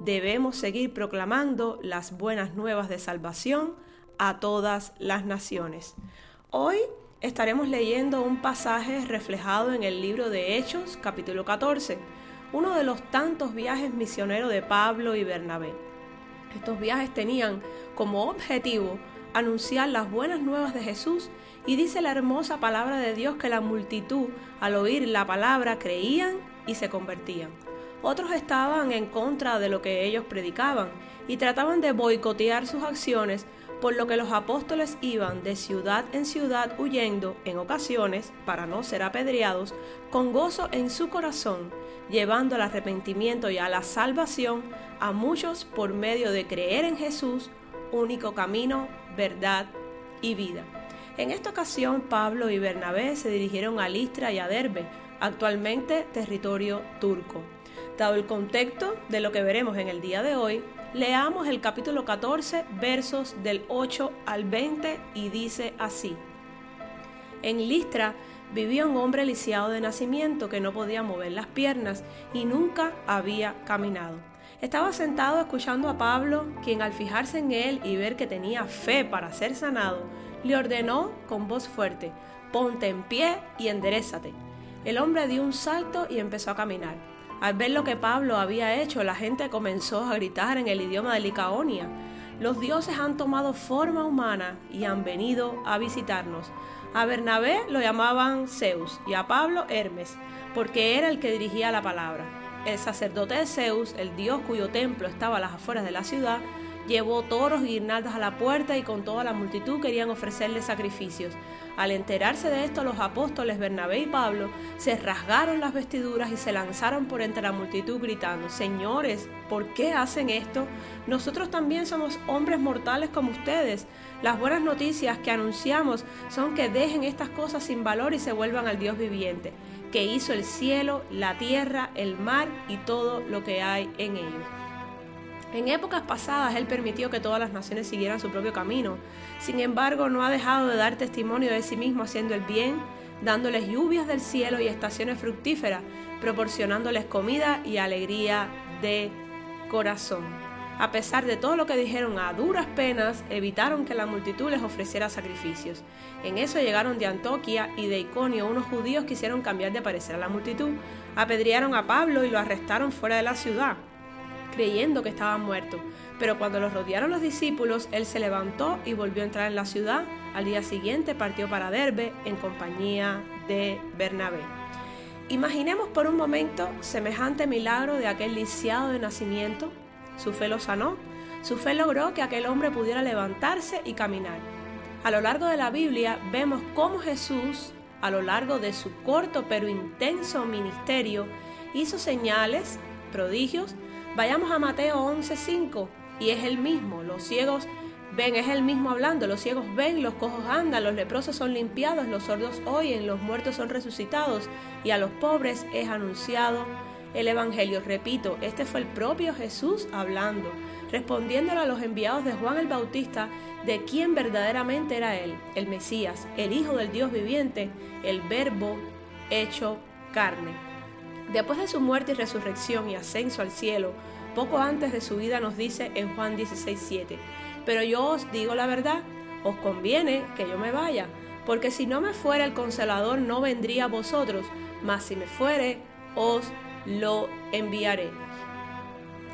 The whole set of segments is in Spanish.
debemos seguir proclamando las buenas nuevas de salvación a todas las naciones. Hoy estaremos leyendo un pasaje reflejado en el libro de Hechos, capítulo 14, uno de los tantos viajes misioneros de Pablo y Bernabé. Estos viajes tenían como objetivo anunciar las buenas nuevas de Jesús y dice la hermosa palabra de Dios que la multitud al oír la palabra creían y se convertían. Otros estaban en contra de lo que ellos predicaban y trataban de boicotear sus acciones, por lo que los apóstoles iban de ciudad en ciudad huyendo, en ocasiones, para no ser apedreados, con gozo en su corazón, llevando al arrepentimiento y a la salvación a muchos por medio de creer en Jesús, único camino, verdad y vida. En esta ocasión, Pablo y Bernabé se dirigieron a Listra y a Derbe, actualmente territorio turco. Dado el contexto de lo que veremos en el día de hoy, leamos el capítulo 14, versos del 8 al 20 y dice así. En Listra vivía un hombre lisiado de nacimiento que no podía mover las piernas y nunca había caminado. Estaba sentado escuchando a Pablo, quien al fijarse en él y ver que tenía fe para ser sanado, le ordenó con voz fuerte, ponte en pie y enderezate. El hombre dio un salto y empezó a caminar. Al ver lo que Pablo había hecho, la gente comenzó a gritar en el idioma de Licaonia. Los dioses han tomado forma humana y han venido a visitarnos. A Bernabé lo llamaban Zeus y a Pablo Hermes, porque era el que dirigía la palabra. El sacerdote de Zeus, el dios cuyo templo estaba a las afueras de la ciudad, llevó toros y guirnaldas a la puerta y con toda la multitud querían ofrecerle sacrificios. Al enterarse de esto, los apóstoles Bernabé y Pablo se rasgaron las vestiduras y se lanzaron por entre la multitud gritando, Señores, ¿por qué hacen esto? Nosotros también somos hombres mortales como ustedes. Las buenas noticias que anunciamos son que dejen estas cosas sin valor y se vuelvan al Dios viviente que hizo el cielo, la tierra, el mar y todo lo que hay en ellos. En épocas pasadas Él permitió que todas las naciones siguieran su propio camino. Sin embargo, no ha dejado de dar testimonio de sí mismo haciendo el bien, dándoles lluvias del cielo y estaciones fructíferas, proporcionándoles comida y alegría de corazón. A pesar de todo lo que dijeron a duras penas, evitaron que la multitud les ofreciera sacrificios. En eso llegaron de Antoquia y de Iconio unos judíos quisieron cambiar de parecer a la multitud. Apedrearon a Pablo y lo arrestaron fuera de la ciudad, creyendo que estaba muerto. Pero cuando los rodearon los discípulos, él se levantó y volvió a entrar en la ciudad. Al día siguiente partió para Derbe en compañía de Bernabé. Imaginemos por un momento semejante milagro de aquel lisiado de nacimiento su fe lo sanó. Su fe logró que aquel hombre pudiera levantarse y caminar. A lo largo de la Biblia vemos cómo Jesús, a lo largo de su corto pero intenso ministerio, hizo señales, prodigios. Vayamos a Mateo 11:5 y es el mismo. Los ciegos ven, es el mismo hablando. Los ciegos ven, los cojos andan, los leprosos son limpiados, los sordos oyen, los muertos son resucitados y a los pobres es anunciado el Evangelio. Repito, este fue el propio Jesús hablando, respondiéndole a los enviados de Juan el Bautista de quién verdaderamente era Él, el Mesías, el Hijo del Dios viviente, el Verbo hecho carne. Después de su muerte y resurrección y ascenso al cielo, poco antes de su vida nos dice en Juan 16:7, pero yo os digo la verdad, os conviene que yo me vaya, porque si no me fuera el consolador no vendría a vosotros, mas si me fuere, os lo enviaré.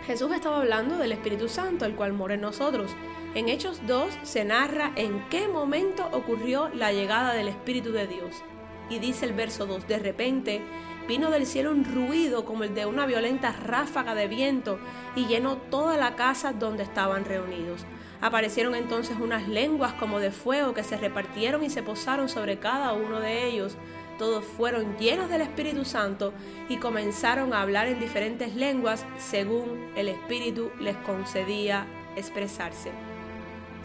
Jesús estaba hablando del Espíritu Santo, el cual mora en nosotros. En Hechos 2 se narra en qué momento ocurrió la llegada del Espíritu de Dios. Y dice el verso 2, de repente vino del cielo un ruido como el de una violenta ráfaga de viento y llenó toda la casa donde estaban reunidos. Aparecieron entonces unas lenguas como de fuego que se repartieron y se posaron sobre cada uno de ellos todos fueron llenos del Espíritu Santo y comenzaron a hablar en diferentes lenguas según el Espíritu les concedía expresarse.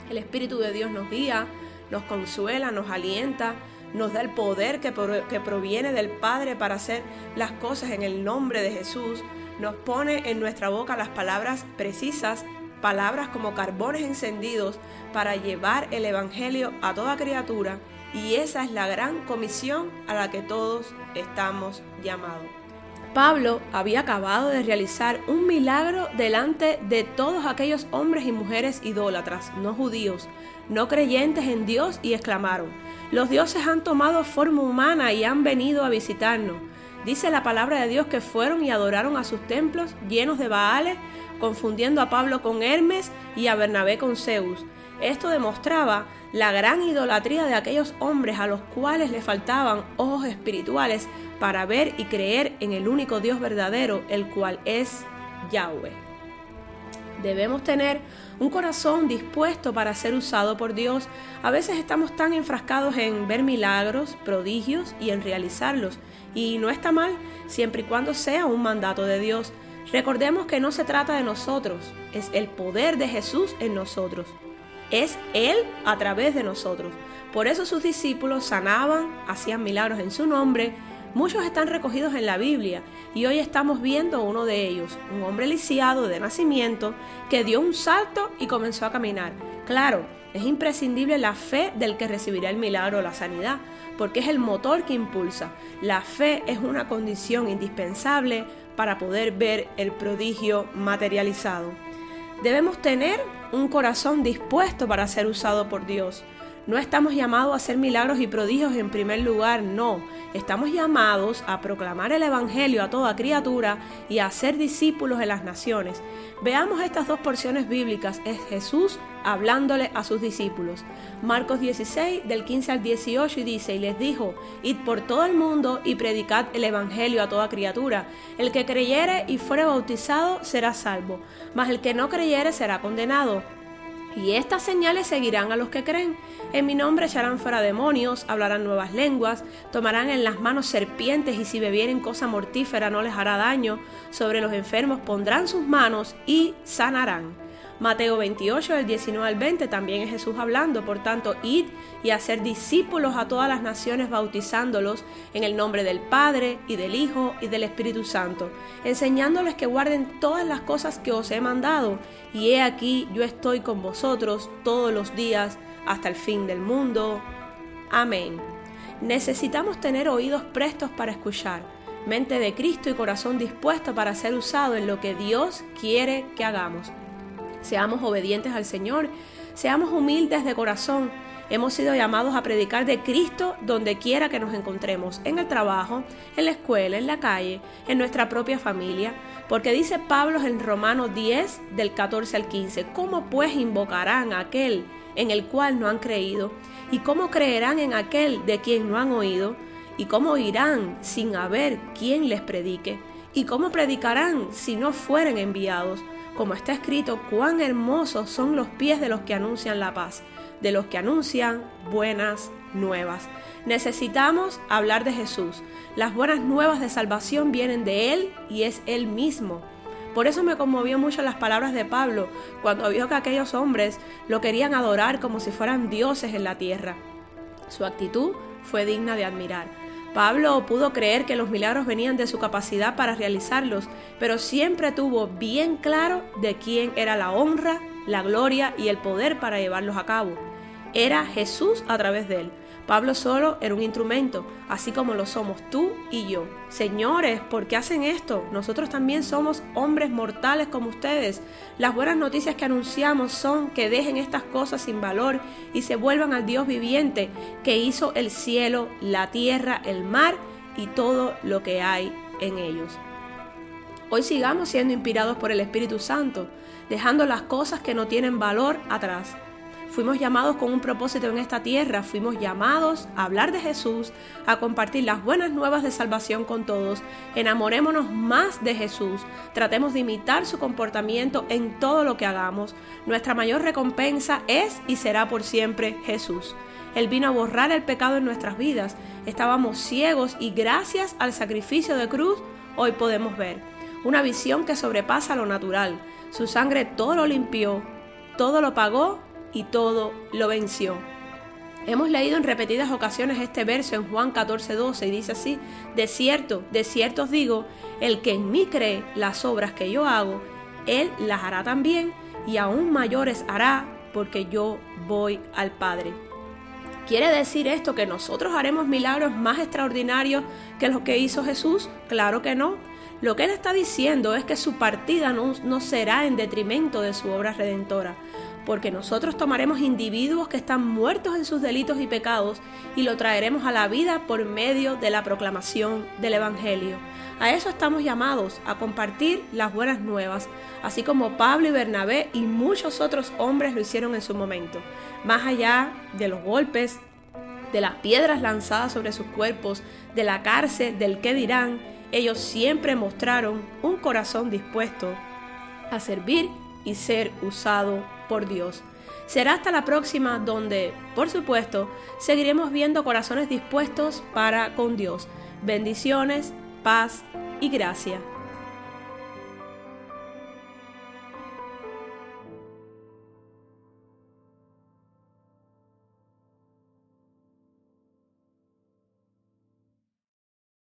El Espíritu de Dios nos guía, nos consuela, nos alienta, nos da el poder que, proviene del Padre para hacer las cosas en el nombre de Jesús, nos pone en nuestra boca las palabras precisas, palabras como carbones encendidos para llevar el Evangelio a toda criatura y esa es la gran comisión a la que todos estamos llamados. Pablo había acabado de realizar un milagro delante de todos aquellos hombres y mujeres idólatras, no judíos, no creyentes en Dios, y exclamaron, los dioses han tomado forma humana y han venido a visitarnos. Dice la palabra de Dios que fueron y adoraron a sus templos llenos de Baales, confundiendo a Pablo con Hermes y a Bernabé con Zeus. Esto demostraba la gran idolatría de aquellos hombres a los cuales le faltaban ojos espirituales para ver y creer en el único Dios verdadero, el cual es Yahweh. Debemos tener un corazón dispuesto para ser usado por Dios. A veces estamos tan enfrascados en ver milagros, prodigios y en realizarlos. Y no está mal siempre y cuando sea un mandato de Dios. Recordemos que no se trata de nosotros, es el poder de Jesús en nosotros es Él a través de nosotros. Por eso sus discípulos sanaban, hacían milagros en su nombre. Muchos están recogidos en la Biblia y hoy estamos viendo uno de ellos, un hombre lisiado de nacimiento que dio un salto y comenzó a caminar. Claro, es imprescindible la fe del que recibirá el milagro o la sanidad, porque es el motor que impulsa. La fe es una condición indispensable para poder ver el prodigio materializado. Debemos tener un corazón dispuesto para ser usado por Dios. No estamos llamados a hacer milagros y prodigios en primer lugar, no. Estamos llamados a proclamar el Evangelio a toda criatura y a ser discípulos de las naciones. Veamos estas dos porciones bíblicas. Es Jesús hablándole a sus discípulos. Marcos 16 del 15 al 18 y dice, y les dijo, id por todo el mundo y predicad el Evangelio a toda criatura. El que creyere y fuere bautizado será salvo, mas el que no creyere será condenado. Y estas señales seguirán a los que creen. En mi nombre echarán fuera demonios, hablarán nuevas lenguas, tomarán en las manos serpientes y si bebieren cosa mortífera no les hará daño. Sobre los enfermos pondrán sus manos y sanarán. Mateo 28, del 19 al 20, también es Jesús hablando, por tanto, id y hacer discípulos a todas las naciones bautizándolos en el nombre del Padre y del Hijo y del Espíritu Santo, enseñándoles que guarden todas las cosas que os he mandado, y he aquí yo estoy con vosotros todos los días hasta el fin del mundo. Amén. Necesitamos tener oídos prestos para escuchar, mente de Cristo y corazón dispuesto para ser usado en lo que Dios quiere que hagamos seamos obedientes al Señor, seamos humildes de corazón. Hemos sido llamados a predicar de Cristo donde quiera que nos encontremos, en el trabajo, en la escuela, en la calle, en nuestra propia familia, porque dice Pablo en Romanos 10 del 14 al 15, ¿cómo pues invocarán a aquel en el cual no han creído? ¿Y cómo creerán en aquel de quien no han oído? ¿Y cómo irán sin haber quien les predique? ¿Y cómo predicarán si no fueren enviados? Como está escrito, cuán hermosos son los pies de los que anuncian la paz, de los que anuncian buenas nuevas. Necesitamos hablar de Jesús. Las buenas nuevas de salvación vienen de Él y es Él mismo. Por eso me conmovió mucho las palabras de Pablo cuando vio que aquellos hombres lo querían adorar como si fueran dioses en la tierra. Su actitud fue digna de admirar. Pablo pudo creer que los milagros venían de su capacidad para realizarlos, pero siempre tuvo bien claro de quién era la honra, la gloria y el poder para llevarlos a cabo. Era Jesús a través de él. Pablo solo era un instrumento, así como lo somos tú y yo. Señores, ¿por qué hacen esto? Nosotros también somos hombres mortales como ustedes. Las buenas noticias que anunciamos son que dejen estas cosas sin valor y se vuelvan al Dios viviente que hizo el cielo, la tierra, el mar y todo lo que hay en ellos. Hoy sigamos siendo inspirados por el Espíritu Santo, dejando las cosas que no tienen valor atrás Fuimos llamados con un propósito en esta tierra, fuimos llamados a hablar de Jesús, a compartir las buenas nuevas de salvación con todos. Enamorémonos más de Jesús, tratemos de imitar su comportamiento en todo lo que hagamos. Nuestra mayor recompensa es y será por siempre Jesús. Él vino a borrar el pecado en nuestras vidas. Estábamos ciegos y gracias al sacrificio de cruz hoy podemos ver. Una visión que sobrepasa lo natural. Su sangre todo lo limpió, todo lo pagó y todo lo venció. Hemos leído en repetidas ocasiones este verso en Juan 14, 12 y dice así, de cierto, de cierto os digo, el que en mí cree las obras que yo hago, él las hará también y aún mayores hará porque yo voy al Padre. ¿Quiere decir esto que nosotros haremos milagros más extraordinarios que los que hizo Jesús? Claro que no. Lo que Él está diciendo es que su partida no, no será en detrimento de su obra redentora, porque nosotros tomaremos individuos que están muertos en sus delitos y pecados y lo traeremos a la vida por medio de la proclamación del Evangelio. A eso estamos llamados, a compartir las buenas nuevas, así como Pablo y Bernabé y muchos otros hombres lo hicieron en su momento. Más allá de los golpes, de las piedras lanzadas sobre sus cuerpos, de la cárcel, del qué dirán, ellos siempre mostraron un corazón dispuesto a servir y ser usado Dios. Será hasta la próxima donde, por supuesto, seguiremos viendo corazones dispuestos para con Dios. Bendiciones, paz y gracia.